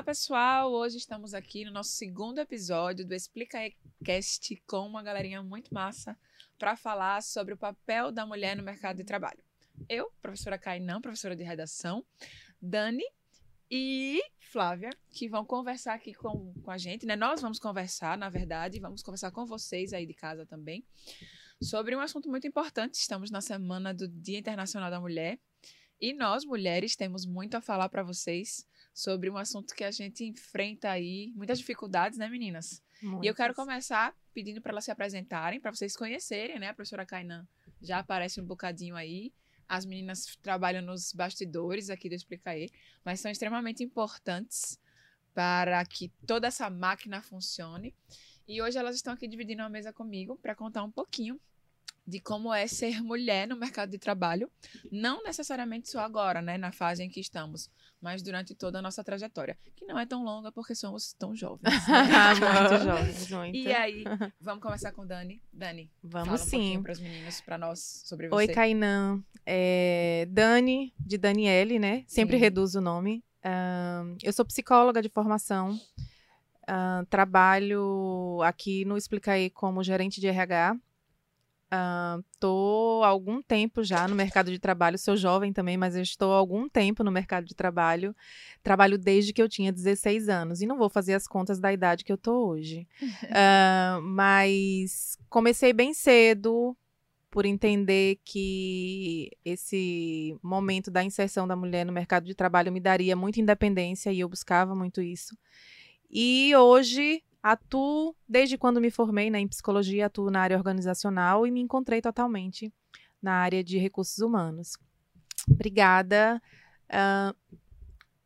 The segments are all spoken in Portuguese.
Olá, pessoal! Hoje estamos aqui no nosso segundo episódio do Explica Cast com uma galerinha muito massa para falar sobre o papel da mulher no mercado de trabalho. Eu, professora Cainã, professora de redação, Dani e Flávia, que vão conversar aqui com, com a gente, né? Nós vamos conversar, na verdade, vamos conversar com vocês aí de casa também, sobre um assunto muito importante. Estamos na semana do Dia Internacional da Mulher e nós, mulheres, temos muito a falar para vocês sobre um assunto que a gente enfrenta aí, muitas dificuldades, né, meninas? Muitas. E eu quero começar pedindo para elas se apresentarem, para vocês conhecerem, né? A professora Kainan já aparece um bocadinho aí. As meninas trabalham nos bastidores aqui do Explicaê, mas são extremamente importantes para que toda essa máquina funcione. E hoje elas estão aqui dividindo uma mesa comigo para contar um pouquinho de como é ser mulher no mercado de trabalho, não necessariamente só agora, né, na fase em que estamos, mas durante toda a nossa trajetória, que não é tão longa porque somos tão jovens. Né? muito jovens, muito. E aí, vamos começar com Dani. Dani, vamos fala um sim. para os meninos, para nós sobre você. Oi, Kainan. É, Dani, de Daniele, né? Sempre sim. reduzo o nome. Eu sou psicóloga de formação. Trabalho aqui no Explicaí como gerente de RH Estou uh, há algum tempo já no mercado de trabalho, sou jovem também, mas eu estou há algum tempo no mercado de trabalho. Trabalho desde que eu tinha 16 anos e não vou fazer as contas da idade que eu estou hoje. uh, mas comecei bem cedo por entender que esse momento da inserção da mulher no mercado de trabalho me daria muita independência e eu buscava muito isso. E hoje Atuo, desde quando me formei né, em psicologia, atuo na área organizacional e me encontrei totalmente na área de recursos humanos. Obrigada. Uh,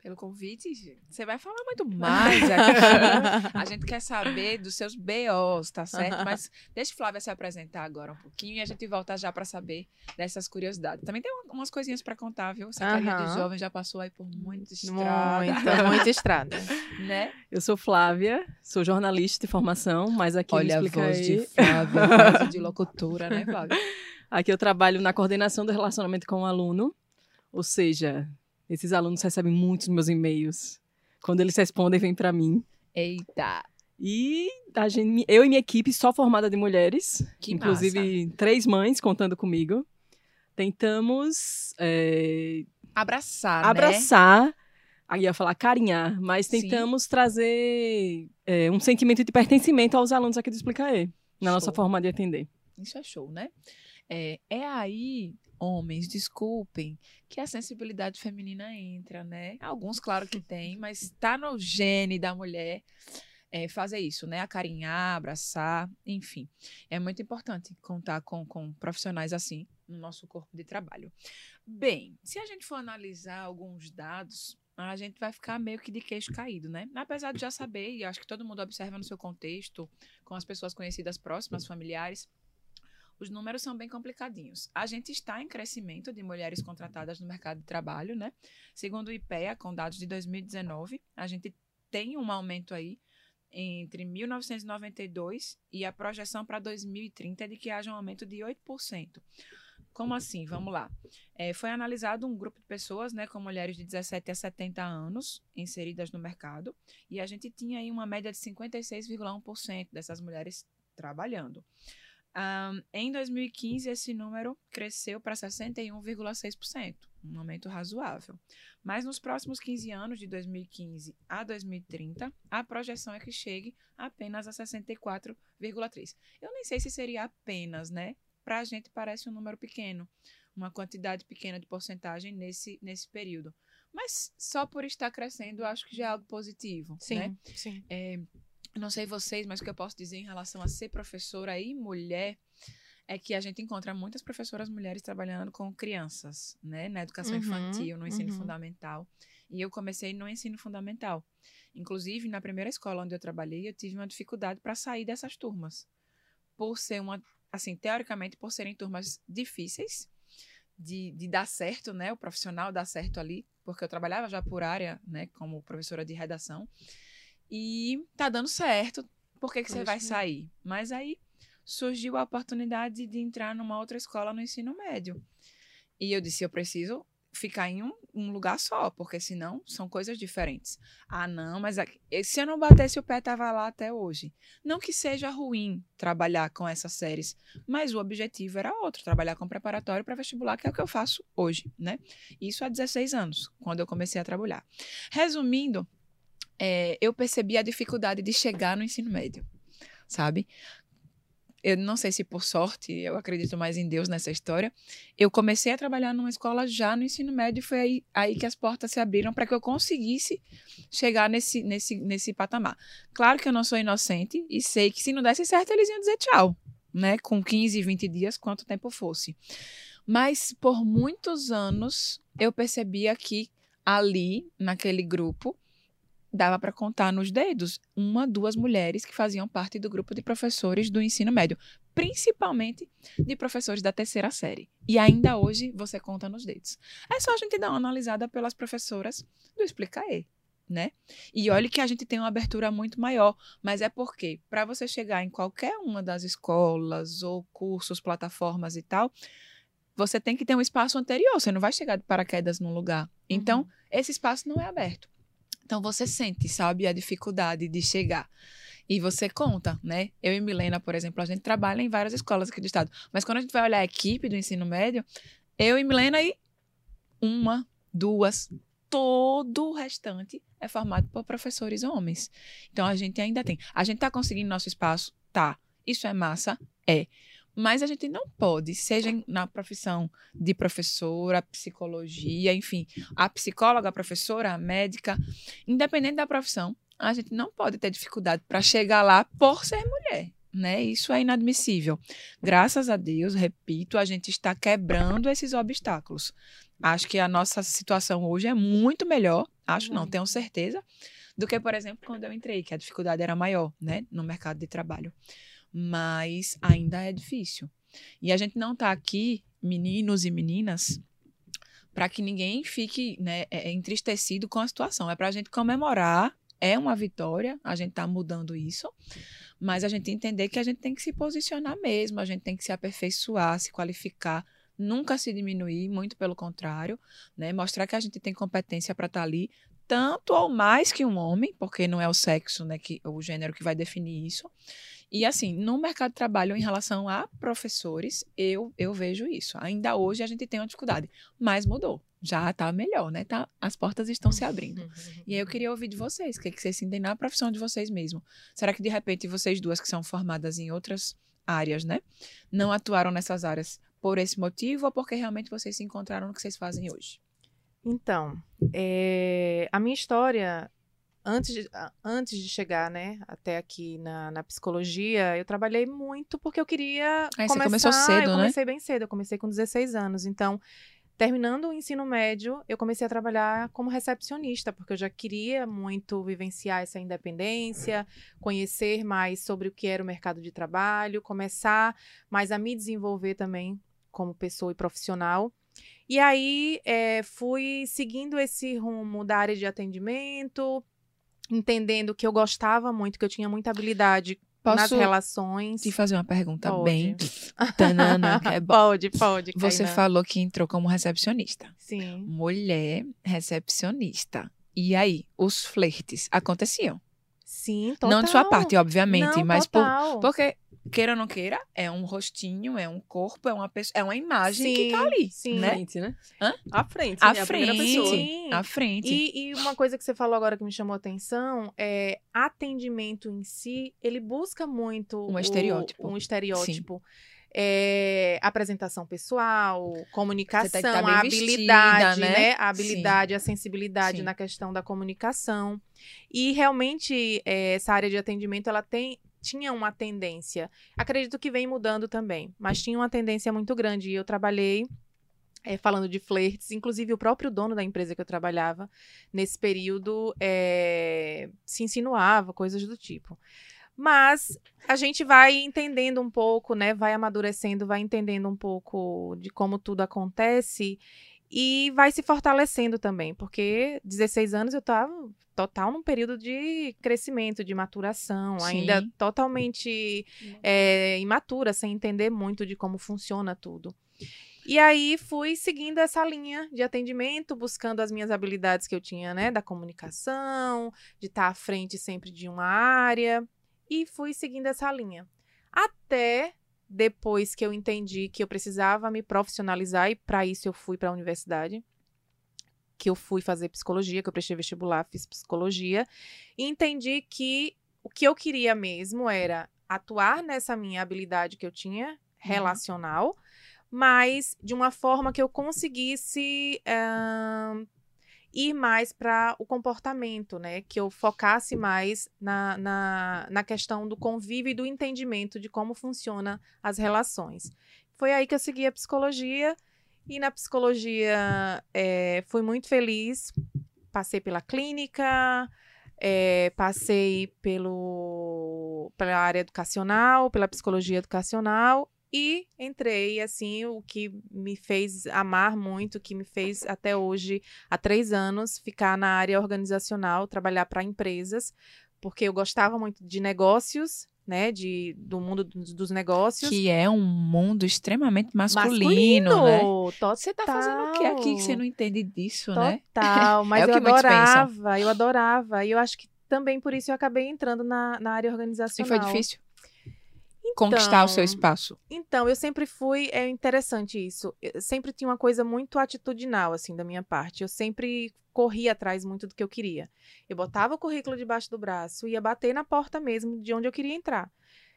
pelo convite. Você vai falar muito mais aqui. a gente quer saber dos seus BOs, tá certo? Mas deixa o Flávia se apresentar agora um pouquinho e a gente volta já para saber dessas curiosidades. Também tem umas coisinhas para contar, viu? Essa carinha de jovem já passou aí por muita estrada. Muita, muita estrada. né? Eu sou Flávia, sou jornalista de formação, mas aqui Olha me a voz aí. de Flávia, voz de locutora, né, Flávia? Aqui eu trabalho na coordenação do relacionamento com o aluno, ou seja, esses alunos recebem muitos meus e-mails. Quando eles respondem, vem para mim. Eita! E a gente, eu e minha equipe, só formada de mulheres, que inclusive massa. três mães contando comigo, tentamos é, abraçar, abraçar, né? aí ia falar carinhar, mas tentamos Sim. trazer é, um sentimento de pertencimento aos alunos aqui do Explicaê, na show. nossa forma de atender. Isso é show, né? É, é aí homens, desculpem, que a sensibilidade feminina entra, né? Alguns, claro que tem, mas está no gene da mulher é, fazer isso, né? Acarinhar, abraçar, enfim. É muito importante contar com, com profissionais assim no nosso corpo de trabalho. Bem, se a gente for analisar alguns dados, a gente vai ficar meio que de queixo caído, né? Apesar de já saber, e acho que todo mundo observa no seu contexto, com as pessoas conhecidas próximas, familiares, os números são bem complicadinhos. A gente está em crescimento de mulheres contratadas no mercado de trabalho, né? Segundo o IPEA, com dados de 2019, a gente tem um aumento aí entre 1992 e a projeção para 2030 é de que haja um aumento de 8%. Como assim? Vamos lá. É, foi analisado um grupo de pessoas, né, com mulheres de 17 a 70 anos inseridas no mercado, e a gente tinha aí uma média de 56,1% dessas mulheres trabalhando. Um, em 2015, esse número cresceu para 61,6%, um aumento razoável. Mas nos próximos 15 anos, de 2015 a 2030, a projeção é que chegue apenas a 64,3%. Eu nem sei se seria apenas, né? Para a gente parece um número pequeno, uma quantidade pequena de porcentagem nesse, nesse período. Mas só por estar crescendo, acho que já é algo positivo. Sim, né? sim. É, não sei vocês, mas o que eu posso dizer em relação a ser professora e mulher é que a gente encontra muitas professoras mulheres trabalhando com crianças, né, na educação Uhum, infantil, no ensino uhum. fundamental. E eu comecei no ensino fundamental. Inclusive, na primeira escola onde eu trabalhei, eu tive uma dificuldade para sair dessas turmas. Por ser uma, assim, teoricamente, por serem turmas difíceis de, de dar certo, né, o profissional dar certo ali, porque eu trabalhava já por área, né, como professora de redação. E tá dando certo, por que, que você vai sair? Mas aí surgiu a oportunidade de entrar numa outra escola no ensino médio. E eu disse, eu preciso ficar em um, um lugar só, porque senão são coisas diferentes. Ah, não, mas aqui- e se eu não batesse o pé, tava lá até hoje. Não que seja ruim trabalhar com essas séries, mas o objetivo era outro, trabalhar com preparatório para vestibular, que é o que eu faço hoje, né? Isso há 16 anos, quando eu comecei a trabalhar. Resumindo, é, eu percebi a dificuldade de chegar no ensino médio, sabe? Eu não sei se por sorte, eu acredito mais em Deus nessa história. Eu comecei a trabalhar numa escola já no ensino médio e foi aí, aí que as portas se abriram para que eu conseguisse chegar nesse, nesse, nesse patamar. Claro que eu não sou inocente e sei que se não desse certo, eles iam dizer tchau, né? Com 15, 20 dias, quanto tempo fosse. Mas por muitos anos eu percebia que ali, naquele grupo, dava para contar nos dedos uma, duas mulheres que faziam parte do grupo de professores do ensino médio, principalmente de professores da terceira série. E ainda hoje você conta nos dedos. É só a gente dar uma analisada pelas professoras do Explicaê, né? E olhe que a gente tem uma abertura muito maior, mas é porque para você chegar em qualquer uma das escolas ou cursos, plataformas e tal, você tem que ter um espaço anterior, você não vai chegar de paraquedas num lugar. Então, esse espaço não é aberto. Então você sente, sabe, a dificuldade de chegar. E você conta, né? Eu e Milena, por exemplo, a gente trabalha em várias escolas aqui do estado. Mas quando a gente vai olhar a equipe do ensino médio, eu e Milena e uma, duas, todo o restante é formado por professores homens. Então a gente ainda tem. A gente tá conseguindo nosso espaço? Tá. Isso é massa? É. Mas a gente não pode, seja na profissão de professora, psicologia, enfim, a psicóloga, a professora, a médica, independente da profissão, a gente não pode ter dificuldade para chegar lá por ser mulher. Né? Isso é inadmissível. Graças a Deus, repito, a gente está quebrando esses obstáculos. Acho que a nossa situação hoje é muito melhor, acho não, Muito. tenho certeza, do que, por exemplo, quando eu entrei, que a dificuldade era maior, né, no mercado de trabalho. Mas ainda é difícil. E a gente não está aqui, meninos e meninas, para que ninguém fique né, é- é entristecido com a situação. É para a gente comemorar, é uma vitória, a gente está mudando isso, mas a gente entender que a gente tem que se posicionar mesmo, a gente tem que se aperfeiçoar, se qualificar, nunca se diminuir, muito pelo contrário, né? Mostrar que a gente tem competência para estar ali, tanto ou mais que um homem, porque não é o sexo, né, que o gênero que vai definir isso. E assim, no mercado de trabalho, em relação a professores, eu, eu vejo isso. Ainda hoje a gente tem uma dificuldade, mas mudou. Já está melhor, né? Tá, as portas estão se abrindo. E aí eu queria ouvir de vocês, o que, é que vocês sentem na profissão de vocês mesmo. Será que de repente vocês duas que são formadas em outras áreas, né? Não atuaram nessas áreas por esse motivo ou porque realmente vocês se encontraram no que vocês fazem hoje? Então, é, a minha história, antes de, antes de chegar, né, até aqui na, na psicologia, eu trabalhei muito porque eu queria Aí você começar... começou cedo, eu né? comecei bem cedo, eu comecei com 16 anos. Então, terminando o ensino médio, eu comecei a trabalhar como recepcionista, porque eu já queria muito vivenciar essa independência, conhecer mais sobre o que era o mercado de trabalho, começar mais a me desenvolver também como pessoa e profissional. E aí eh, fui seguindo esse rumo da área de atendimento, entendendo que eu gostava muito, que eu tinha muita habilidade nas Posso relações. te fazer uma pergunta Pode. bem tanana, que é bom. Pode, pode. Você Kainan. falou que entrou como recepcionista. Sim. Mulher recepcionista. E aí, os flertes aconteciam? Sim, total. Não de sua parte, obviamente, Não, mas por, total. porque, queira ou não queira, é um rostinho, é um corpo, é uma pessoa, é uma imagem que tá Sim, ali, sim. À né? frente, né? Hã? À frente. À é a primeira frente. pessoa. Sim. À frente. E, e uma coisa que você falou agora que me chamou a atenção é atendimento em si, ele busca muito Um o- estereótipo. um estereótipo. É, apresentação pessoal, comunicação, tá bem a vestida, habilidade, né? né? A habilidade, a sensibilidade Sim. na questão da comunicação. E realmente é, essa área de atendimento ela tem tinha uma tendência. Acredito que vem mudando também, mas tinha uma tendência muito grande. E eu trabalhei é, falando de flertes, inclusive o próprio dono da empresa que eu trabalhava nesse período é, se insinuava, coisas do tipo. Mas a gente vai entendendo um pouco, né? Vai amadurecendo, vai entendendo um pouco de como tudo acontece e vai se fortalecendo também, porque 16 anos eu estava total num período de crescimento, de maturação, Sim. ainda totalmente é, imatura, sem entender muito de como funciona tudo. E aí fui seguindo essa linha de atendimento, buscando as minhas habilidades que eu tinha, né, da comunicação, de estar à frente sempre de uma área, e fui seguindo essa linha. Até depois que eu entendi que eu precisava me profissionalizar e para isso eu fui para a universidade, que eu fui fazer psicologia, que eu prestei vestibular, fiz psicologia, e entendi que o que eu queria mesmo era atuar nessa minha habilidade que eu tinha Uhum. relacional, mas de uma forma que eu conseguisse ahn, ir mais para o comportamento, né? Que eu focasse mais na, na, na questão do convívio e do entendimento de como funcionam as relações. Foi aí que eu segui a psicologia e na psicologia eh, fui muito feliz. Passei pela clínica, eh, passei pelo, pela área educacional, pela psicologia educacional e entrei, assim, o que me fez amar muito, que me fez até hoje, há três anos, ficar na área organizacional, trabalhar para empresas, porque eu gostava muito de negócios, né, de, do mundo dos, negócios. Que é um mundo extremamente masculino, né? Total. Você tá fazendo o que aqui que você não entende disso, né? Total, mas É eu adorava, eu adorava. E eu acho que também por isso eu acabei entrando na, na área E organizacional. foi difícil conquistar o seu Então, espaço. Então, eu sempre fui. É interessante isso. Eu sempre tinha uma coisa muito atitudinal, assim, da minha parte. Eu sempre corria atrás muito do que eu queria. Eu botava o currículo debaixo do braço e ia bater na porta mesmo de onde eu queria entrar.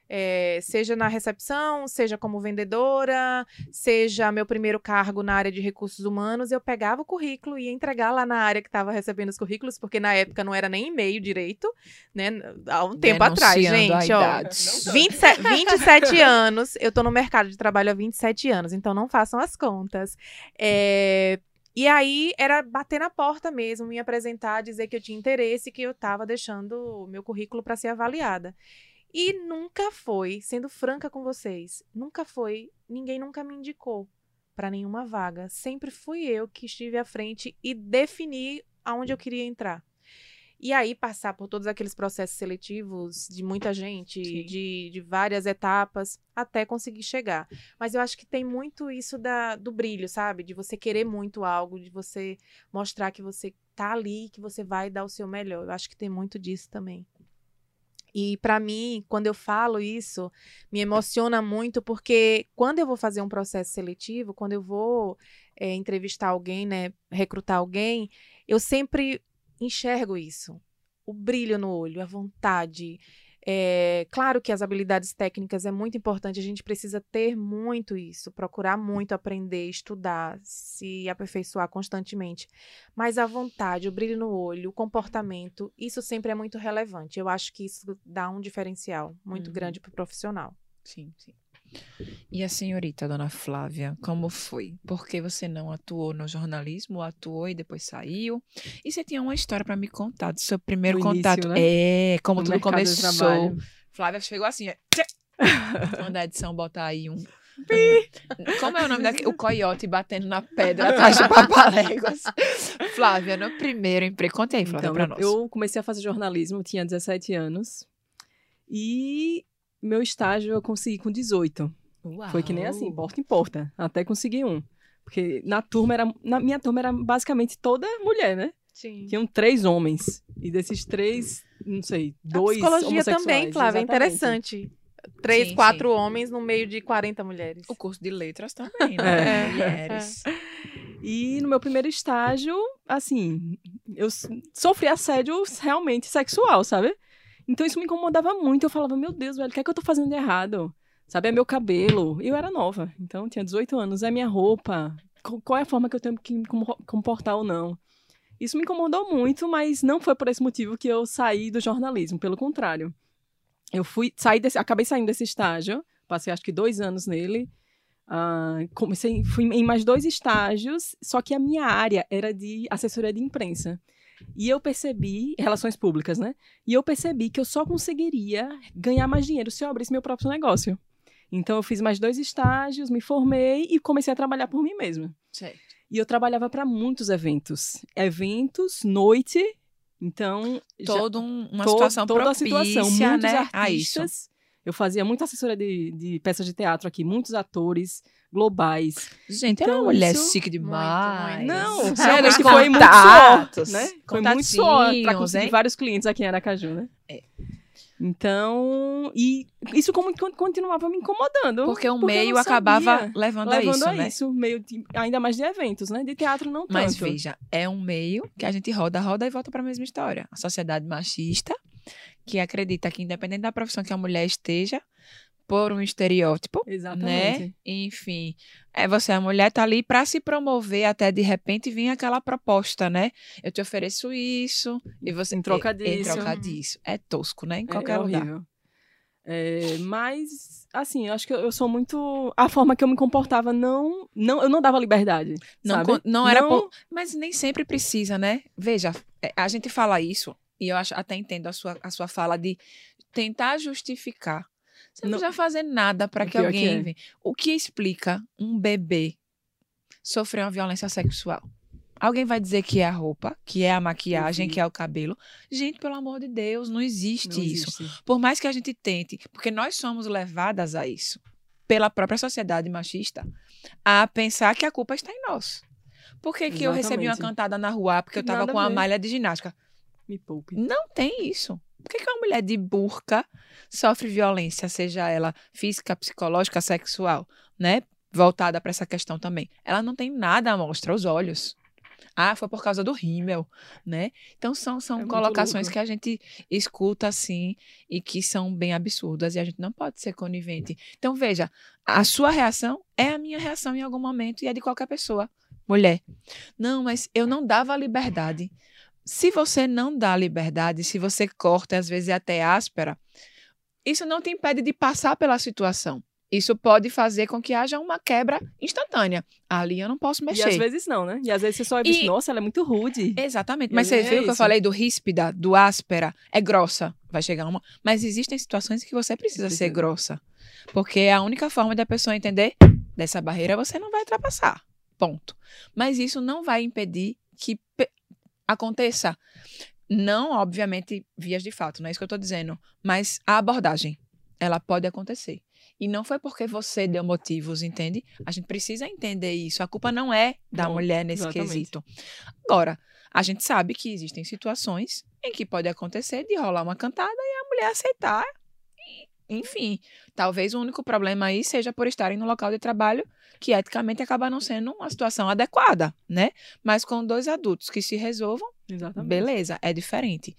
É, seja na recepção, seja como vendedora, seja meu primeiro cargo na área de recursos humanos, eu pegava o currículo e ia entregar lá na área que estava recebendo os currículos, porque na época não era nem e-mail direito, né? Há um tempo atrás, gente, ó. idade. 27, 27 anos, eu tô no mercado de trabalho há 27 anos, então não façam as contas. É, e aí era bater na porta mesmo, me apresentar, dizer que eu tinha interesse, que eu tava deixando o meu currículo para ser avaliada. E nunca foi, sendo franca com vocês, nunca foi, ninguém nunca me indicou para nenhuma vaga. Sempre fui eu que estive à frente e defini aonde eu queria entrar. E aí passar por todos aqueles processos seletivos de muita gente, de, de várias etapas, até conseguir chegar. Mas eu acho que tem muito isso da, do brilho, sabe? De você querer muito algo, de você mostrar que você tá ali, que você vai dar o seu melhor. Eu acho que tem muito disso também. E para mim, quando eu falo isso, me emociona muito porque quando eu vou fazer um processo seletivo, quando eu vou eh, entrevistar alguém, né, recrutar alguém, eu sempre enxergo isso. O brilho no olho, a vontade. É, claro que as habilidades técnicas é muito importante, a gente precisa ter muito isso, procurar muito aprender, estudar, se aperfeiçoar constantemente. Mas a vontade, o brilho no olho, o comportamento, isso sempre é muito relevante. Eu acho que isso dá um diferencial muito Uhum. grande para o profissional. Sim, sim. E a senhorita, dona Flávia, como foi? Por que você não atuou no jornalismo, atuou e depois saiu? E você tinha uma história para me contar do seu primeiro início, contato. né? É, como No tudo começou. Flávia chegou assim, é. Manda a edição botar aí um. Como é o nome daquele? O coiote batendo na pedra atrás de papaléguas. Flávia, no primeiro emprego. Conte aí, Flávia, Então, pra nós. eu comecei a fazer jornalismo, tinha 17 anos. E meu estágio eu consegui com 18. Foi que nem assim, porta em porta, até conseguir um. Porque na turma era. Na minha turma era basicamente toda mulher, né? Sim. Tinham três homens. E desses três, não sei, dois. a psicologia também, Flávia, é exatamente. interessante. Três, Sim, quatro sim. homens no meio de 40 mulheres. O curso de letras também, né? É. Mulheres. E no meu primeiro estágio, assim, eu sofri assédio realmente sexual, sabe? Então isso me incomodava muito. Eu falava, meu Deus, velho, o que é que eu tô fazendo de errado? Sabe, é meu cabelo. Eu era nova, então tinha 18 anos. É minha roupa. Qual é a forma que eu tenho que me com- comportar ou não? Isso me incomodou muito, mas não foi por esse motivo que eu saí do jornalismo. Pelo contrário. Eu fui, saí desse, acabei saindo desse estágio. Passei acho que dois anos nele. Ah, comecei, fui em mais dois estágios, só que a minha área era de assessoria de imprensa. E eu percebi, relações públicas, né? E eu percebi que eu só conseguiria ganhar mais dinheiro se eu abrisse meu próprio negócio. Então eu fiz mais dois estágios, me formei e comecei a trabalhar por mim mesma. Certo. E eu trabalhava para muitos eventos. Eventos, noite. Então, já- Toda um- uma to- situação toda a propícia, situação, muitos né? a artistas. Eu fazia muita assessoria de, de peças de teatro aqui, muitos atores globais. Gente, ela é uma Então, mulher isso- chique demais. muito. Não, Isso. realmente Os foi muito contatos, né? Foi muito suor para conseguir hein? vários clientes aqui em Aracaju, né? É. Então, e isso como, con- continuava me incomodando. Porque o eu meio não acabava sabia. levando, a levando isso, a né? isso, meio de- ainda mais de eventos, né? De teatro não Mas tanto. veja, é um meio que a gente roda, roda e volta para a mesma história. A sociedade machista, que acredita que independente da profissão que a mulher esteja, por um estereótipo, Exatamente. né? Enfim, é você, a mulher tá ali para se promover até de repente vir aquela proposta, né? Eu te ofereço isso e você Em troca e- Em disso. troca disso. É tosco, né? Em É- qualquer é lugar. horrível. É, mas, assim, eu acho que eu, eu sou muito. A forma que eu me comportava não. não eu não dava liberdade. Não, con- não era Não- por- mas nem sempre precisa, né? Veja, é, a gente fala isso e eu acho, até entendo a sua, a sua fala de tentar justificar. Você não, Não- precisa fazer nada para que pior que alguém é. venha. O que explica um bebê sofrer uma violência sexual? Alguém vai dizer que é a roupa, que é a maquiagem, que é o cabelo. Gente, pelo amor de Deus, não existe não isso. existe. Por mais que a gente tente, porque nós somos levadas a isso, pela própria sociedade machista, a pensar que a culpa está em nós. Por que, que eu recebi uma cantada na rua porque eu estava com uma malha de ginástica? Me poupe. Não tem isso. Por que, que uma mulher de burca sofre violência, seja ela física, psicológica, sexual, né? Voltada para essa questão também. Ela não tem nada à mostra, os olhos. Ah, foi por causa do rímel, né? Então são, são É colocações que a gente escuta assim e que são bem absurdas e a gente não pode ser conivente. Então veja, a sua reação é a minha reação em algum momento e é de qualquer pessoa. Mulher. Não, mas eu não dava liberdade. Se você não dá liberdade, se você corta, às vezes é até áspera, isso não te impede de passar pela situação. Isso pode fazer com que haja uma quebra instantânea. Ali eu não posso E mexer. às vezes não, né? E às vezes você só diz, E- nossa, ela é muito rude. Exatamente. E Mas você vezes viu é que eu isso. falei do ríspida, do áspera? É grossa. Vai chegar uma. Mas existem situações em que você precisa ser grossa. Porque é a única forma da pessoa entender dessa barreira você não vai ultrapassar. Ponto. Mas isso não vai impedir aconteça. Não, obviamente, vias de fato, não é isso que eu tô dizendo. Mas a abordagem, ela pode acontecer. E não foi porque você deu motivos, entende? A gente precisa entender isso. A culpa não é da Não, mulher nesse exatamente. quesito. Agora, a gente sabe que existem situações em que pode acontecer de rolar uma cantada e a mulher aceitar. E, Enfim, talvez o único problema aí seja por estarem no local de trabalho que eticamente acaba não sendo uma situação adequada, né? Mas com dois adultos que se resolvam, Exatamente. beleza, é diferente.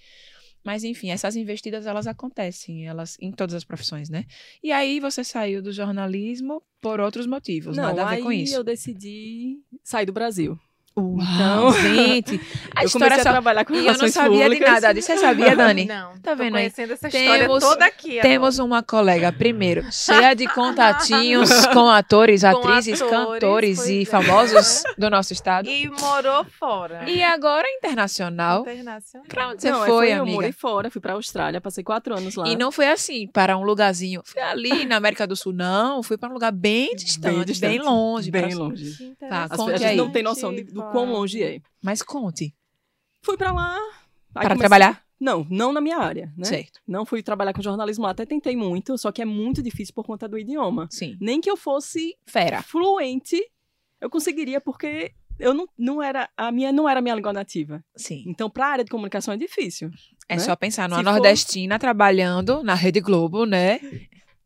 Mas enfim, essas investidas elas acontecem, elas em todas as profissões, né? E aí você saiu do jornalismo por outros motivos, Não, nada a ver aí com isso. eu decidi sair do Brasil. Uau, gente, a eu história comecei só a trabalhar com E eu não relações sabia de públicas. nada disso. Você sabia, Dani? Não, Tá vendo aí? conhecendo essa história Temos- toda aqui Temos uma colega, primeiro, cheia de contatinhos com atores, Com atrizes, atores, cantores e é. famosos do nosso estado. E morou fora. E agora internacional. Internacional. Pra onde você Não, foi, Eu amiga? morei fora, fui pra Austrália, passei quatro anos lá. E não foi assim, para um lugarzinho. Fui ali na América do Sul, não. Fui para um lugar bem distante, bem, distante, longe. Bem pra- longe. Que Tá, a gente aí. não tem noção de- do quão longe é. Mas conte. Fui pra lá. para comecei- trabalhar? Não, não na minha área, né? Certo. Não fui trabalhar com jornalismo lá, até tentei muito, só que é muito difícil por conta do idioma. Sim. Nem que eu fosse Fera. fluente, eu conseguiria, porque eu não, não era, a minha não era a minha língua nativa. Sim. Então, pra área de comunicação é difícil. É né? só pensar numa Se for- nordestina trabalhando na Rede Globo, né?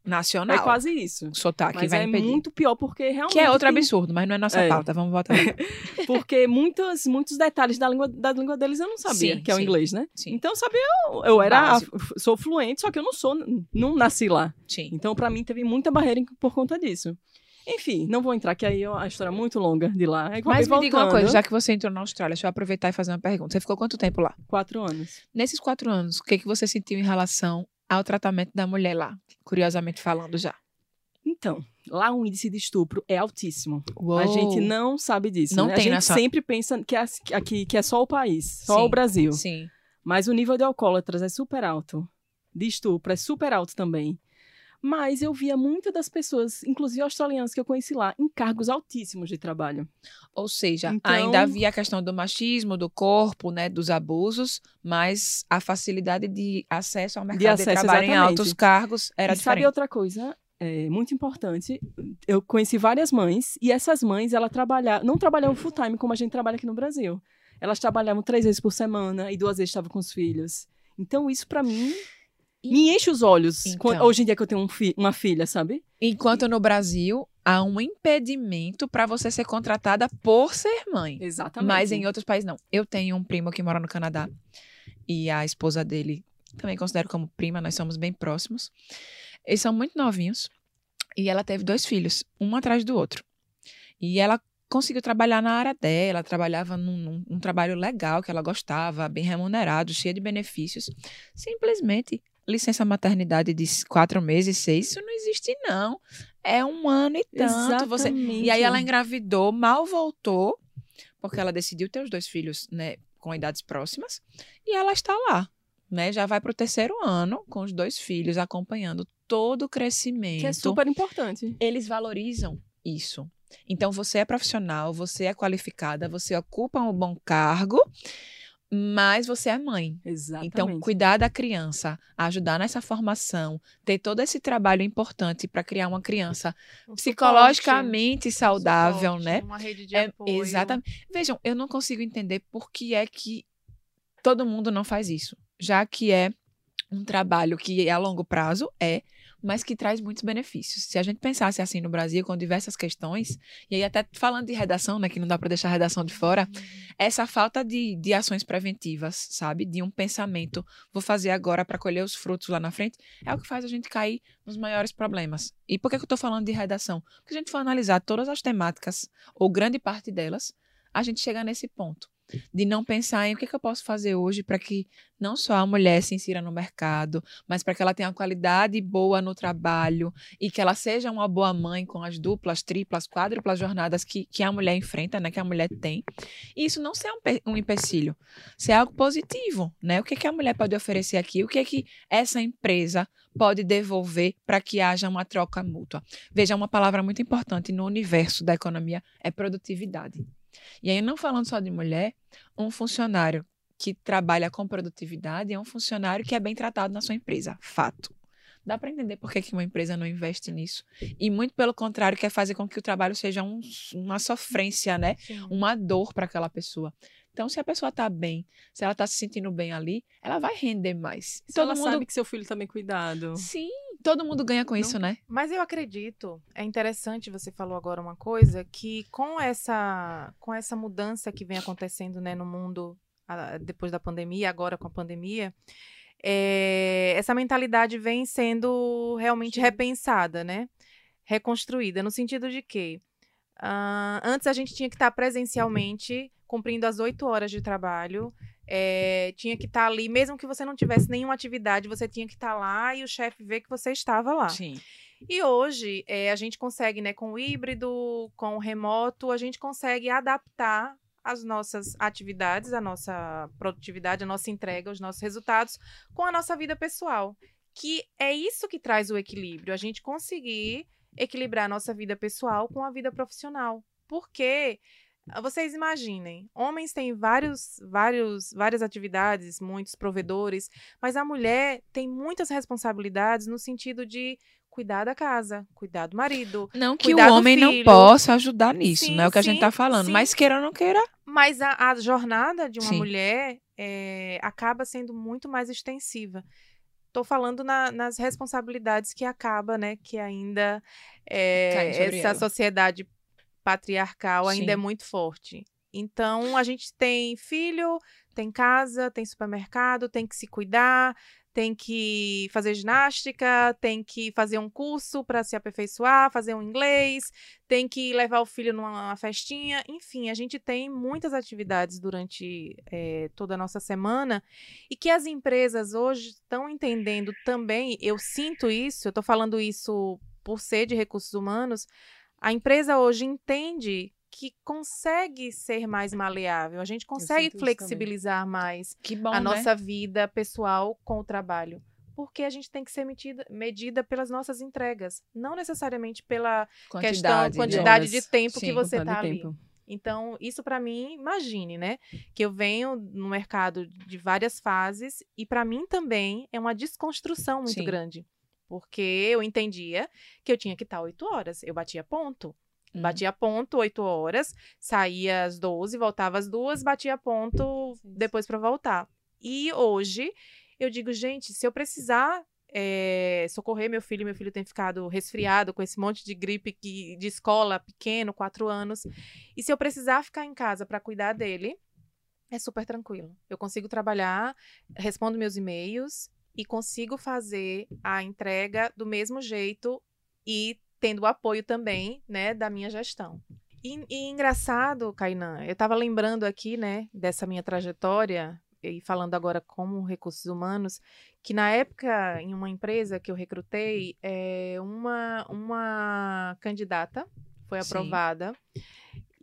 Nacional. É quase isso. O sotaque Mas vai é impedir. muito pior, porque realmente. Que é outro tem- absurdo, mas não é nossa É. pauta. Vamos voltar. Porque muitos, muitos detalhes da língua, da língua deles eu não sabia, Sim, que é o sim. inglês, né? Sim. Então, sabia, eu, eu era, Básico. sou fluente, só que eu não sou, não nasci lá. Sim. Então, pra mim, teve muita barreira por conta disso. Enfim, não vou entrar, que aí é uma história muito longa de lá. Mas me acabei diga uma voltando, coisa, já que você entrou na Austrália, deixa eu aproveitar e fazer uma pergunta. Você ficou quanto tempo lá? Quatro anos. Nesses quatro anos, o que, que você sentiu em relação ao tratamento da mulher lá? Curiosamente falando já. Então, lá o índice de estupro é altíssimo. Uou. A gente não sabe disso. Não né? tem A gente noção. sempre pensa que é, aqui, que é só o país, só Sim, o Brasil. Sim. Mas o nível de alcoólatras é super alto. De estupro é super alto também. Mas eu via muitas das pessoas, inclusive australianas que eu conheci lá, em cargos altíssimos de trabalho. Ou seja, Então- ainda havia a questão do machismo, do corpo, né, dos abusos, mas a facilidade de acesso ao mercado de, acesso, trabalho em exatamente. altos cargos era e sabe diferente. outra coisa? é, muito importante. Eu conheci várias mães e essas mães, ela trabalha, não trabalhavam full time como a gente trabalha aqui no Brasil. Elas trabalhavam três vezes por semana e duas vezes estavam com os filhos. Então isso para mim me enche os olhos Então. hoje em dia que eu tenho um fi- uma filha, sabe? Enquanto no Brasil há um impedimento para você ser contratada por ser mãe. Exatamente. Mas em outros países não. Eu tenho um primo que mora no Canadá e a esposa dele também considero como prima, nós somos bem próximos. Eles são muito novinhos e ela teve dois filhos, um atrás do outro. E ela conseguiu trabalhar na área dela, trabalhava num, num- num trabalho legal que ela gostava, bem remunerado, cheio de benefícios. Simplesmente licença maternidade de quatro meses, seis, isso não existe não. É um ano e tanto. Você... Exatamente. E aí ela engravidou, mal voltou, porque ela decidiu ter os dois filhos, né, com idades próximas, e ela está lá, né, já vai para o terceiro ano com os dois filhos, acompanhando todo o crescimento. Que é super importante. Eles valorizam isso. Então você é profissional, você é qualificada, você ocupa um bom cargo, mas você é mãe. Exatamente. Então, cuidar da criança, ajudar nessa formação, ter todo esse trabalho importante para criar uma criança psicologicamente suporte, saudável, suporte, né? Uma rede de É, apoio. exatamente. Vejam, eu não consigo entender por que é que todo mundo não faz isso, já que é um trabalho que a longo prazo é, mas que traz muitos benefícios. Se a gente pensasse assim no Brasil, com diversas questões, e aí até falando de redação, né, que não dá para deixar a redação de fora, essa falta de, de ações preventivas, sabe? De um pensamento, vou fazer agora para colher os frutos lá na frente, é o que faz a gente cair nos maiores problemas. E por que, que eu estou falando de redação? Porque a gente for analisar todas as temáticas, ou grande parte delas, a gente chega nesse ponto. De não pensar em o que, que eu posso fazer hoje para que não só a mulher se insira no mercado, mas para que ela tenha uma qualidade boa no trabalho e que ela seja uma boa mãe com as duplas, triplas, quádruplas jornadas que, que a mulher enfrenta, né? Que a mulher tem. E isso não ser um, um empecilho, ser algo positivo, né? O que, que a mulher pode oferecer aqui? O que, que essa empresa pode devolver para que haja uma troca mútua? Veja, uma palavra muito importante no universo da economia é produtividade. E aí, não falando só de mulher, um funcionário que trabalha com produtividade é um funcionário que é bem tratado na sua empresa. Fato. Dá para entender por que, que uma empresa não investe nisso. E muito pelo contrário, quer fazer com que o trabalho seja um- uma sofrência, né? Sim. Uma dor para aquela pessoa. Então, se a pessoa está bem, se ela está se sentindo bem ali, ela vai render mais. Se todo ela mundo. sabe que seu filho tá bem cuidado. Sim, todo mundo ganha com isso, né? Mas eu acredito, é interessante, você falou agora uma coisa, que com essa, com essa mudança que vem acontecendo né, no mundo ah, depois da pandemia, agora com a pandemia, é, essa mentalidade vem sendo realmente repensada, né? Reconstruída, no sentido de que ah, antes a gente tinha que estar presencialmente cumprindo as oito horas de trabalho, é, tinha que estar ali, mesmo que você não tivesse nenhuma atividade, você tinha que estar lá e o chefe ver que você estava lá. Sim. E hoje é, a gente consegue, né, com o híbrido, com o remoto, a gente consegue adaptar as nossas atividades, a nossa produtividade, a nossa entrega, os nossos resultados com a nossa vida pessoal. Que é isso que traz o equilíbrio, a gente conseguir equilibrar a nossa vida pessoal com a vida profissional. Porque vocês imaginem, homens têm vários, vários, várias atividades, muitos provedores, mas a mulher tem muitas responsabilidades no sentido de cuidar da casa, cuidar do marido. Não que o homem não possa ajudar nisso, Sim, né? É o que a gente sim, tá falando. sim. Mas queira ou não queira. Mas a, a jornada de uma Sim. mulher é, acaba sendo muito mais extensiva. Tô falando na- nas responsabilidades que acaba, né? Que ainda é, essa ela. sociedade patriarcal ainda é Sim. muito forte. Então a gente tem filho, tem casa, tem supermercado, tem que se cuidar, tem que fazer ginástica, tem que fazer um curso para se aperfeiçoar, fazer um inglês, tem que levar o filho numa festinha. Enfim, a gente tem muitas atividades durante eh, toda a nossa semana e que as empresas hoje estão entendendo também. Eu sinto isso, eu estou falando isso por ser de recursos humanos. A empresa hoje entende que consegue ser mais maleável, a gente consegue flexibilizar mais Que bom, a né? nossa vida pessoal com o trabalho. Porque a gente tem que ser medida, medida pelas nossas entregas, não necessariamente pela questão, Quantidade, né? quantidade de horas. tempo que Sim, você Quantidade está de ali. tempo. Então, isso para mim, imagine, né? Que eu venho no mercado de várias fases e para mim também é uma desconstrução muito Sim. grande. Porque eu entendia que eu tinha que estar oito horas. Eu batia ponto. Hum. Batia ponto oito horas, saía às 12, voltava às duas, batia ponto depois para voltar. E hoje eu digo, gente, se eu precisar é, socorrer meu filho, meu filho tem ficado resfriado com esse monte de gripe que, de escola, pequeno, quatro anos. E se eu precisar ficar em casa para cuidar dele, é super tranquilo. Eu consigo trabalhar, respondo meus e-mails e consigo fazer a entrega do mesmo jeito e tendo o apoio também, né, da minha gestão. E, e engraçado, Kainan, eu estava lembrando aqui, né, dessa minha trajetória e falando agora como recursos humanos, que na época, em uma empresa que eu recrutei, é, uma, uma candidata foi Sim.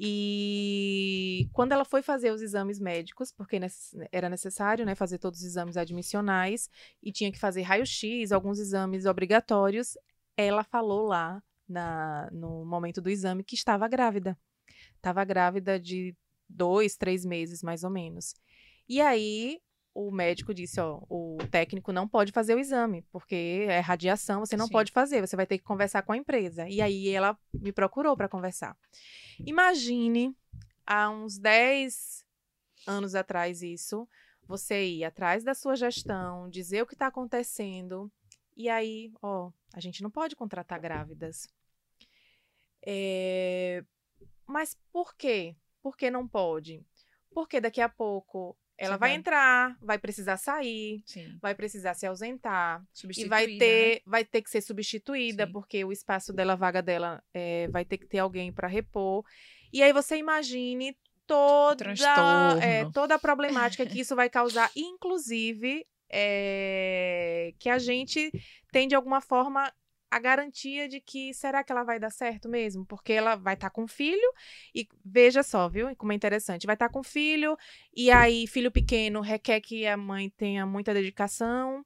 E quando ela foi fazer os exames médicos, porque ness- era necessário né, fazer todos os exames admissionais e tinha que fazer raio-x, alguns exames obrigatórios, ela falou lá na, no momento do exame que estava grávida. Estava grávida de dois, três meses, mais ou menos. E aí o médico disse, ó, o técnico não pode fazer o exame, porque é radiação, você não Sim. pode fazer, você vai ter que conversar com a empresa. E aí ela me procurou para conversar. Imagine há uns 10 anos atrás isso, você ir atrás da sua gestão, dizer o que está acontecendo, e aí, ó, a gente não pode contratar grávidas. É, Mas por quê? Por que não pode? Porque daqui a pouco ela vai vai- entrar, vai precisar sair, Sim. vai precisar se ausentar e vai né? ter, vai ter que ser substituída, Sim. porque o espaço dela, a vaga dela, é, vai ter que ter alguém para repor. E aí você imagine toda, é, toda a problemática que isso vai causar, inclusive é, que a gente tem de alguma forma a garantia de que será que ela vai dar certo mesmo? Porque ela vai estar com filho e veja só, viu? Como é interessante, vai estar com filho e aí filho pequeno requer que a mãe tenha muita dedicação.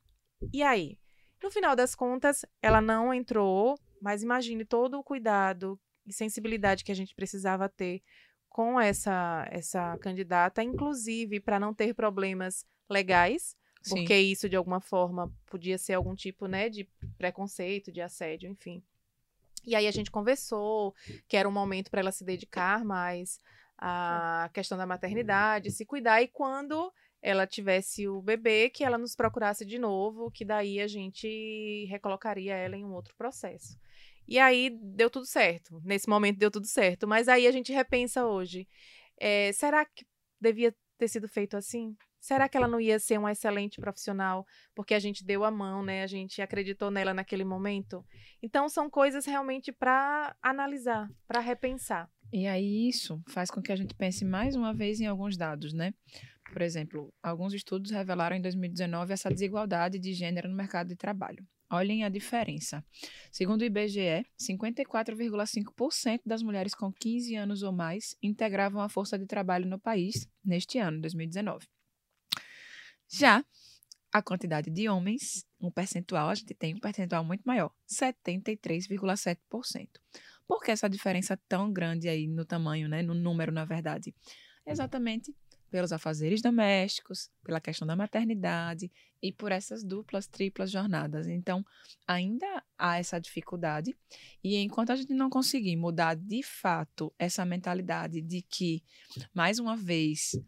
E aí, no final das contas, ela não entrou, mas imagine todo o cuidado e sensibilidade que a gente precisava ter com essa essa candidata, inclusive para não ter problemas legais, Sim. porque isso de alguma forma podia ser algum tipo, né, de preconceito, de assédio, enfim. E aí a gente conversou que era um momento para ela se dedicar mais à questão da maternidade, se cuidar e quando ela tivesse o bebê, que ela nos procurasse de novo, que daí a gente recolocaria ela em um outro processo. E aí deu tudo certo. Nesse momento deu tudo certo. Mas aí a gente repensa hoje. é, será que devia ter sido feito assim? Será que ela não ia ser uma excelente profissional porque a gente deu a mão, né? A gente acreditou nela naquele momento? Então são coisas realmente para analisar, para repensar. E aí isso faz com que a gente pense mais uma vez em alguns dados, né? Por exemplo, alguns estudos revelaram em 2019 essa desigualdade de gênero no mercado de trabalho. Olhem a diferença. Segundo o IBGE, 54,5% das mulheres com 15 anos ou mais integravam a força de trabalho no país neste ano, 2019. Já a quantidade de homens, um percentual, a gente tem um percentual muito maior, 73,7%. Por que essa diferença tão grande aí no tamanho, né, no número, na verdade? Exatamente pelos afazeres domésticos, pela questão da maternidade e por essas duplas, triplas jornadas. Então, ainda há essa dificuldade e enquanto a gente não conseguir mudar de fato essa mentalidade de que, mais uma vez,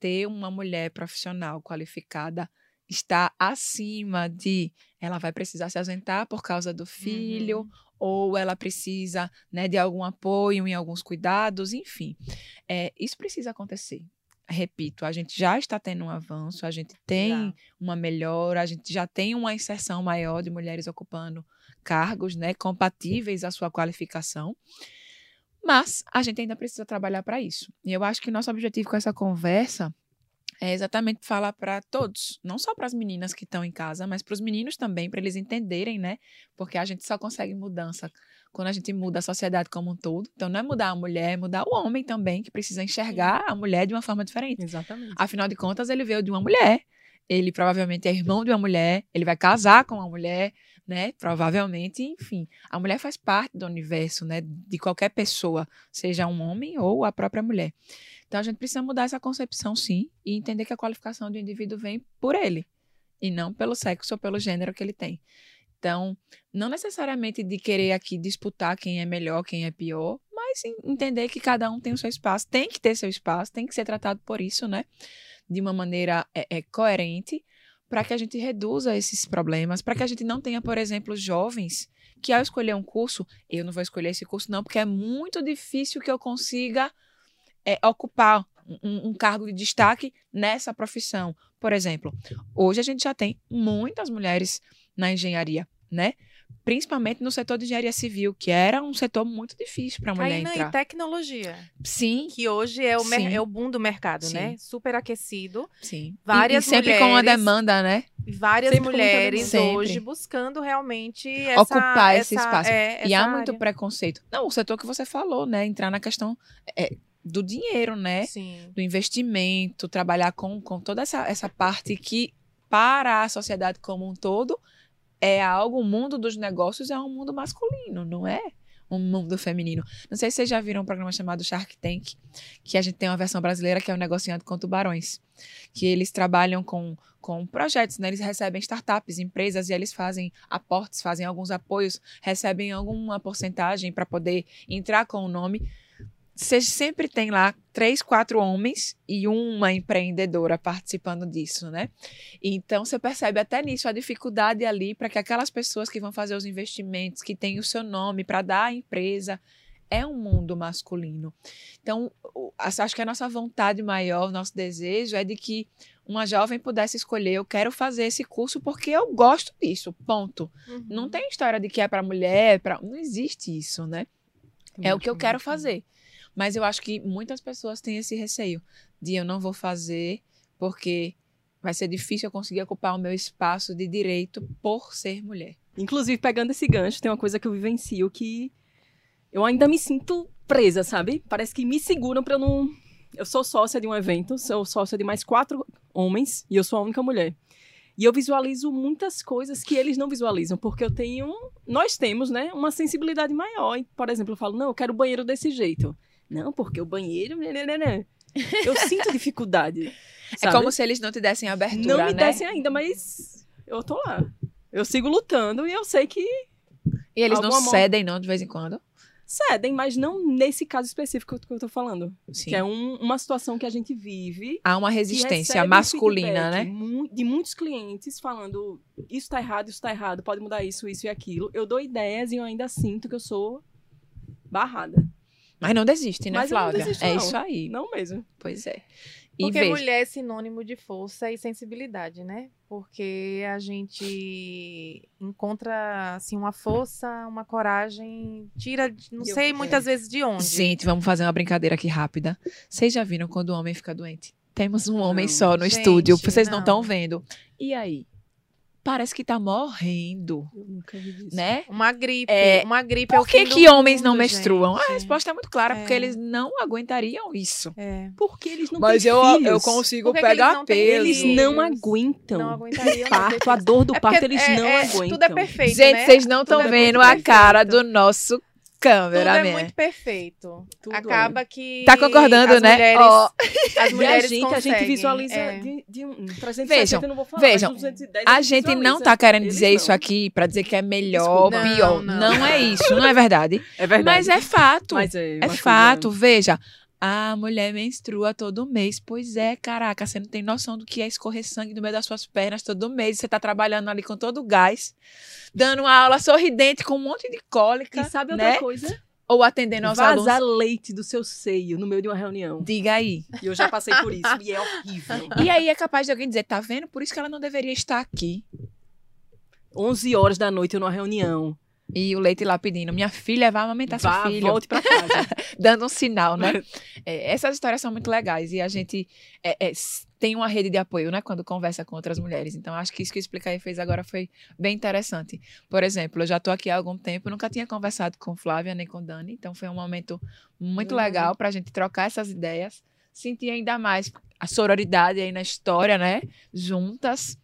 ter uma mulher profissional qualificada está acima de ela vai precisar se ausentar por causa do filho, ou ela precisa né, de algum apoio em alguns cuidados, enfim. É, isso precisa acontecer. Repito, a gente já está tendo um avanço, a gente tem Já. uma melhora, a gente já tem uma inserção maior de mulheres ocupando cargos né, compatíveis à sua qualificação. Mas a gente ainda precisa trabalhar para isso. E eu acho que nosso objetivo com essa conversa é exatamente falar para todos, não só para as meninas que estão em casa, mas para os meninos também, para eles entenderem, né? Porque a gente só consegue mudança quando a gente muda a sociedade como um todo. Então, não é mudar a mulher, é mudar o homem também, que precisa enxergar a mulher de uma forma diferente. Exatamente. Afinal de contas, ele veio de uma mulher. Ele provavelmente é irmão de uma mulher, ele vai casar com uma mulher, né? Provavelmente, enfim. A mulher faz parte do universo, né? De qualquer pessoa, seja um homem ou a própria mulher. Então a gente precisa mudar essa concepção, sim, e entender que a qualificação do indivíduo vem por ele, e não pelo sexo ou pelo gênero que ele tem. Então, não necessariamente de querer aqui disputar quem é melhor, quem é pior, mas entender que cada um tem o seu espaço, tem que ter seu espaço, tem que ser tratado por isso, né? De uma maneira é, é coerente, para que a gente reduza esses problemas, para que a gente não tenha, por exemplo, jovens que ao escolher um curso, eu não vou escolher esse curso não, porque é muito difícil que eu consiga é, ocupar um, um, cargo de destaque nessa profissão. Por exemplo, hoje a gente já tem muitas mulheres na engenharia, né? Principalmente no setor de engenharia civil, que era um setor muito difícil para a mulher Ainda entrar. E tecnologia. Sim. Que hoje é o, é o boom do mercado, Sim. né? Super aquecido. Sim. Várias e, e sempre com uma mulheres- demanda, né? Várias Sempre com mulheres hoje buscando realmente essa, Ocupar esse essa- espaço. é, E há muito área. preconceito. Não, o setor que você falou, né? Entrar na questão é, do dinheiro, né? Sim. do investimento, trabalhar com, com toda essa, essa parte que, para a sociedade como um todo, é algo, o mundo dos negócios é um mundo masculino, não é um mundo feminino. Não sei se vocês já viram um programa chamado Shark Tank, que a gente tem uma versão brasileira que é o Negociando com Tubarões, que eles trabalham com, com projetos, né? Eles recebem startups, empresas, e eles fazem aportes, fazem alguns apoios, recebem alguma porcentagem para poder entrar com o nome você sempre tem lá três, quatro homens e uma empreendedora participando disso, né? Então você percebe até nisso a dificuldade ali para que aquelas pessoas que vão fazer os investimentos, que têm o seu nome para dar à empresa, é um mundo masculino. Então, acho que a nossa vontade maior, o nosso desejo é de que uma jovem pudesse escolher, eu quero fazer esse curso porque eu gosto disso, ponto. Uhum. Não tem história de que é para mulher, para não existe isso, né? É o que eu quero fazer. Mas eu acho que muitas pessoas têm esse receio de eu não vou fazer porque vai ser difícil eu conseguir ocupar o meu espaço de direito por ser mulher. Inclusive, pegando esse gancho, tem uma coisa que eu vivencio que eu ainda me sinto presa, sabe? Parece que me seguram pra eu não. Eu sou sócia de um evento, sou sócia de mais quatro homens e eu sou a única mulher. E eu visualizo muitas coisas que eles não visualizam, porque eu tenho. Nós temos, né? Uma sensibilidade maior. Por exemplo, eu falo, não, eu quero o banheiro desse jeito. Não, porque o banheiro. né, né, né. Eu sinto dificuldade. É sabe? como se eles não te dessem abertura, Não me né? dessem ainda, mas eu tô lá. Eu sigo lutando e eu sei que E eles não Alguma mão- cedem não de vez em quando. cedem, mas não nesse caso específico que eu tô falando. Sim. Que é um- uma situação que a gente vive. Há uma resistência masculina, né? De muitos clientes falando: isso tá errado, isso tá errado, pode mudar isso, isso e aquilo. Eu dou ideias e eu ainda sinto que eu sou barrada. Mas não desiste, né, Mas não Flávia? desisto, é não. isso aí. Não mesmo. Pois é. E Porque veja, mulher é sinônimo de força e sensibilidade, né? Porque a gente encontra assim uma força, uma coragem, tira, não eu- sei é. muitas vezes de onde. gente, vamos fazer uma brincadeira aqui rápida. Vocês já viram quando o homem fica doente? Temos um homem Não. só no Gente, estúdio, vocês não. estão vendo. E aí? Parece que tá morrendo, Eu nunca vi disso. né? Uma gripe, É, uma gripe é o Por que, que homens não mundo, menstruam? A gente. resposta é muito clara, porque É. eles não aguentariam isso. É. Porque eles não Mas têm eu, filhos. eu consigo que eles pegar não têm peso. Eles não aguentam. Não aguentaria. o parto, a dor do É parto, porque eles é- não é- aguentam. Tudo é perfeito, Gente, né? vocês não estão é vendo a cara do nosso Tudo é muito perfeito. Tudo é. Acaba que Tá concordando, as né? Mulheres, Ó, as E a mulheres gente, a gente conseguem, visualiza é. de, de um 360, Vejam, eu não vou falar, vejam, mas 210 A gente não tá querendo dizer não. isso aqui pra dizer que é melhor, Desculpa. pior. Não, Não, não. é isso, não é verdade. É verdade. Mas é fato. Mas é, É fato, veja. A mulher menstrua todo mês. Pois é, caraca, você não tem noção do que é escorrer sangue no meio das suas pernas todo mês. Você tá trabalhando ali com todo o gás, dando uma aula sorridente com um monte de cólica, E sabe outra né? coisa? Ou atendendo aos Vazar alunos. leite do seu seio no meio de uma reunião. Diga aí. E eu já passei por isso. e é horrível. E aí é capaz de alguém dizer, tá vendo? Por isso que ela não deveria estar aqui. 11 horas da noite eu numa reunião. E o leite lá pedindo, minha filha vai amamentar seu Vá, filho. volte pra casa. dando um sinal, né? É, essas histórias são muito legais e a gente é, é, tem uma rede de apoio, né? Quando conversa com outras mulheres. Então, acho que isso que o Explica aí fez agora foi bem interessante. Por exemplo, eu já estou aqui há algum tempo, nunca tinha conversado com Flávia nem com Dani, então foi um momento muito Uhum. legal para a gente trocar essas ideias, sentir ainda mais a sororidade aí na história, né? Juntas.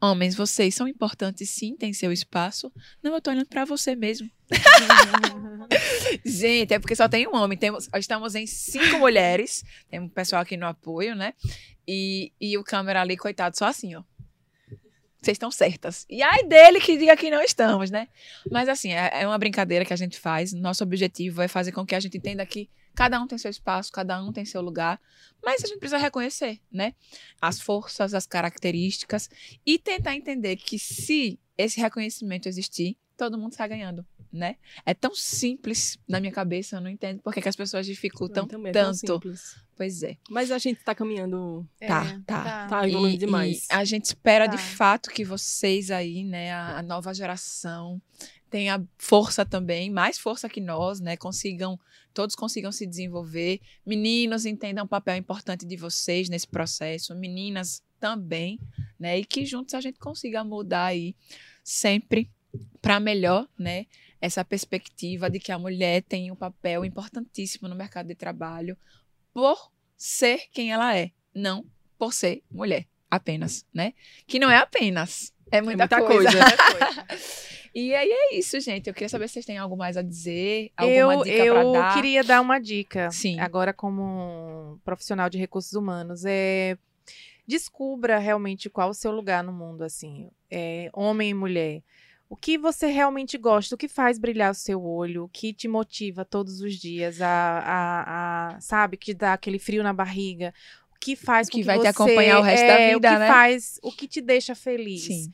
Homens, vocês são importantes sim, tem seu espaço. Não, eu tô olhando para você mesmo. Gente, é porque só tem um homem. Temos, estamos em cinco mulheres. Tem um pessoal aqui no apoio, né? E, e o câmera ali, coitado, só assim, ó. Vocês estão certas. E ai dele que diga que não estamos, né? Mas assim, é, é uma brincadeira que a gente faz. Nosso objetivo é fazer com que a gente entenda que cada um tem seu espaço, cada um tem seu lugar. Mas a gente precisa reconhecer, né? As forças, as características e tentar entender que se esse reconhecimento existir, todo mundo está ganhando. Né? É tão simples na minha cabeça, eu não entendo porque que as pessoas dificultam Também é tão tanto. simples. Pois é. Mas a gente tá caminhando. Tá, É, tá. Tá evoluindo demais. E a gente espera de Tá. fato que vocês aí, né, a, a nova geração, tenha força também, mais força que nós, né, consigam, todos consigam se desenvolver. Meninos entendam o papel importante de vocês nesse processo, meninas também, né, e que juntos a gente consiga mudar aí sempre para melhor, né, essa perspectiva de que a mulher tem um papel importantíssimo no mercado de trabalho por ser quem ela é, não por ser mulher apenas, né? Que não é apenas, é muita, muita coisa. coisa. E aí é isso, gente. Eu queria saber se vocês têm algo mais a dizer, alguma Eu, dica eu dar. queria dar uma dica. Sim. Agora, como profissional de recursos humanos, é descubra realmente qual o seu lugar no mundo, assim, é, homem e mulher. O que você realmente gosta, o que faz brilhar o seu olho, o que te motiva todos os dias, a, a, a- sabe, que dá aquele frio na barriga, o que faz O com que que vai te você- acompanhar o resto da é, vida, o que né? faz, o que te deixa feliz. Sim.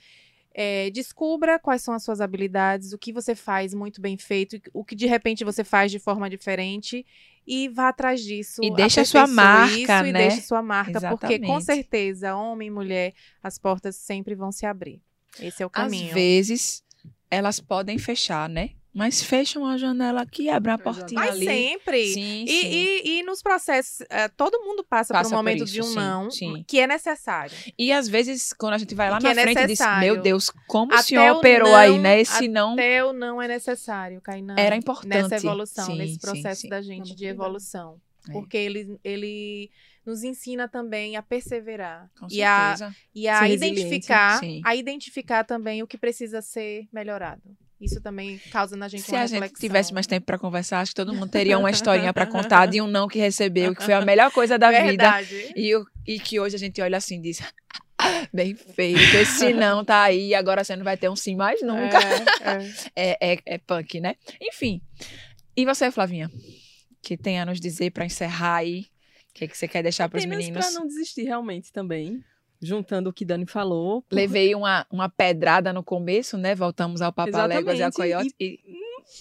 É, descubra quais são as suas habilidades, o que você faz muito bem feito, o que de repente você faz de forma diferente e vá atrás disso. E deixa a sua marca, isso, E né? deixa a sua marca, porque com Exatamente. certeza, homem e mulher, as portas sempre vão se abrir. Esse é o caminho. Às vezes elas podem fechar, né? Mas fecham a janela aqui, abrem a portinha Mas ali. sempre. Sim, E, sim. e, e nos processos, eh, todo mundo passa, Passa por um por momento isso, de um sim, não, sim. que é necessário. E às vezes, quando a gente vai lá Que na é frente e diz, necessário. meu Deus, como Até o senhor o operou não, aí, né? Esse não Até o não é necessário, Kainan. era importante. Nessa evolução, Sim, nesse processo sim. da gente de evolução. É. Porque ele, ele nos ensina também a perseverar. Com e a, e a Ser identificar, sim. a identificar também o que precisa ser melhorado. Isso também causa na gente Se a gente reflexão. tivesse mais tempo para conversar, acho que todo mundo teria uma historinha para contar de um não que recebeu, que foi a melhor coisa da vida. Verdade. E, o- e que hoje a gente olha assim e diz: bem feito, esse não tá aí, agora você não vai ter um sim mais nunca. É, é. É, é, é punk, né? Enfim. E você, Flavinha? Que tem a nos dizer para encerrar aí? O que, que você quer deixar para os meninos? pra não desistir realmente também. Juntando o que Dani falou. por- Levei uma, uma pedrada no começo, né? Voltamos ao Papaléguas e ao Exatamente, Coyote. E,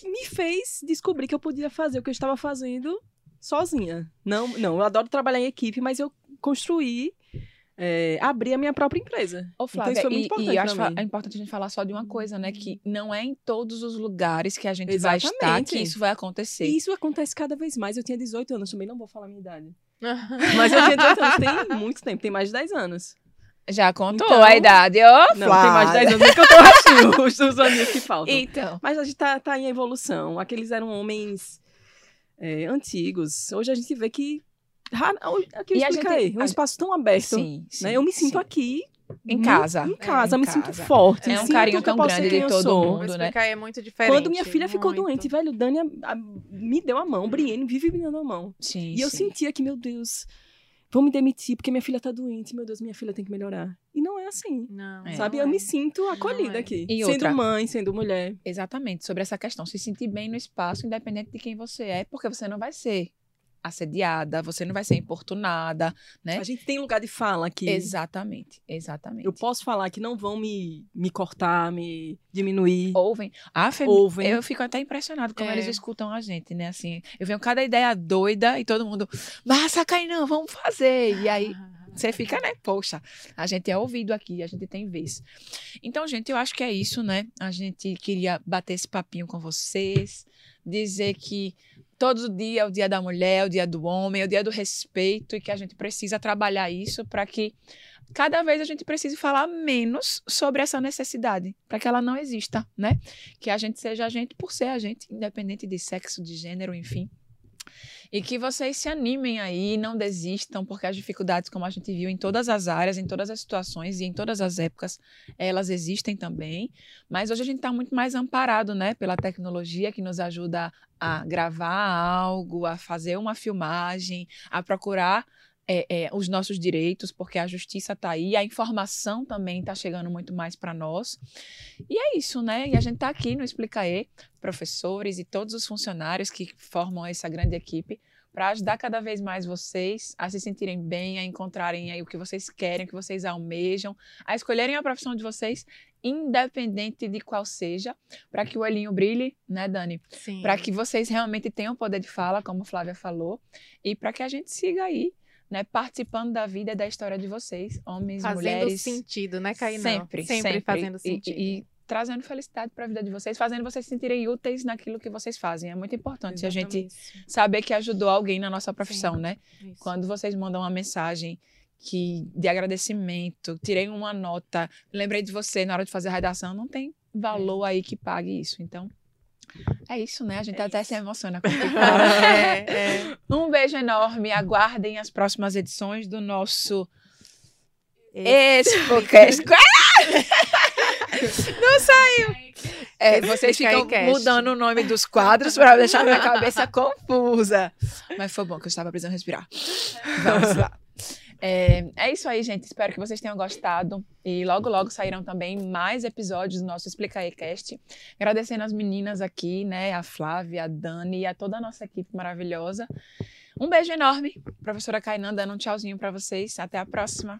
me fez descobrir que eu podia fazer o que eu estava fazendo sozinha. Não, não, eu adoro trabalhar em equipe, mas eu construí, é, abri a minha própria empresa. Ô, então Flávia, isso foi muito e, importante e acho mim. é importante a gente falar só de uma coisa, né? Que não é em todos os lugares que a gente vai estar Exatamente. que isso vai acontecer. E isso acontece cada vez mais. Eu tinha 18 anos, também não vou falar a minha idade. Mas eu tinha 18 anos, tem muito tempo, tem mais de 10 anos. Já contou Então- a idade, ô, Não, tem mais de Flávia. 10 anos, nem que eu tô achando os, os aninhos que faltam. Então, Mas a gente tá, tá em evolução. Aqueles eram homens é, antigos. Hoje a gente vê que. Aqui eu E a explica gente- um espaço tão aberto. sim, sim, né? Eu me sinto sim. aqui. Em mu- casa. Em casa, É, em eu me sinto casa. forte. É um sinto carinho que eu tão grande de eu todo sou. mundo. Né? é muito diferente. Quando minha filha ficou muito. doente, velho, Dani a- a- me deu a mão. Brienne vive me dando a mão. Sim, E eu sim. sentia que, meu Deus, vão me demitir porque minha filha tá doente. Meu Deus, minha filha tem que melhorar. E não é assim. Não, É. Sabe? não Eu é. me sinto acolhida é. aqui. E sendo outra- mãe, sendo mulher. Exatamente, sobre essa questão. Se sentir bem no espaço, independente de quem você é, porque você não vai ser assediada, você não vai ser importunada, né? A gente tem lugar de fala aqui. Exatamente, exatamente. Eu posso falar que não vão me, me cortar, me diminuir. Ouvem. Ah, Femi, Ouvem. eu fico até impressionado como É. eles escutam a gente, né? Assim, eu venho cada ideia doida e todo mundo, massa, Kainan, vamos fazer. E aí você fica, né? Poxa, a gente é ouvido aqui, a gente tem vez. Então, gente, eu acho que é isso, né? A gente queria bater esse papinho com vocês, dizer que todo dia é o dia da mulher, é o dia do homem, é o dia do respeito e que a gente precisa trabalhar isso para que cada vez a gente precise falar menos sobre essa necessidade, para que ela não exista, né? Que a gente seja a gente por ser a gente, independente de sexo, de gênero, enfim. E que vocês se animem aí, não desistam, porque as dificuldades, como a gente viu em todas as áreas, em todas as situações e em todas as épocas, elas existem também. Mas hoje a gente está muito mais amparado, né, pela tecnologia que nos ajuda a gravar algo, a fazer uma filmagem, a procurar é, é, os nossos direitos, porque a justiça está aí, a informação também está chegando muito mais para nós. E é isso, né? E a gente está aqui no Explicaê, professores e todos os funcionários que formam essa grande equipe, para ajudar cada vez mais vocês a se sentirem bem, a encontrarem aí o que vocês querem, o que vocês almejam, a escolherem a profissão de vocês, independente de qual seja, para que o olhinho brilhe, né, Dani? Sim. Para que vocês realmente tenham poder de fala, como a Flávia falou, e para que a gente siga aí, né, participando da vida e da história de vocês, homens, fazendo mulheres. sentido, né, Caína? Sempre, sempre, sempre fazendo E- sentido. E, trazendo felicidade para a vida de vocês, fazendo vocês se sentirem úteis naquilo que vocês fazem. É muito importante a gente Exatamente. saber que ajudou alguém na nossa profissão, né? Isso. Quando vocês mandam uma mensagem que de agradecimento, tirei uma nota, lembrei de você na hora de fazer a redação, não tem valor aí que pague isso. Então, é isso, né? A gente É até isso. se emociona com o que fala. É, é. Um beijo enorme. Aguardem as próximas edições do nosso Expocast. Não saiu! É, vocês ficam mudando o nome dos quadros para deixar minha cabeça confusa. Mas foi bom que eu estava precisando respirar. Vamos lá. É, é isso aí, gente. Espero que vocês tenham gostado. E logo, logo sairão também mais episódios do nosso Explica Cast. Agradecendo as meninas aqui, né? A Flávia, a Dani e a toda a nossa equipe maravilhosa. Um beijo enorme. Professora Kainan dando um tchauzinho para vocês. Até a próxima.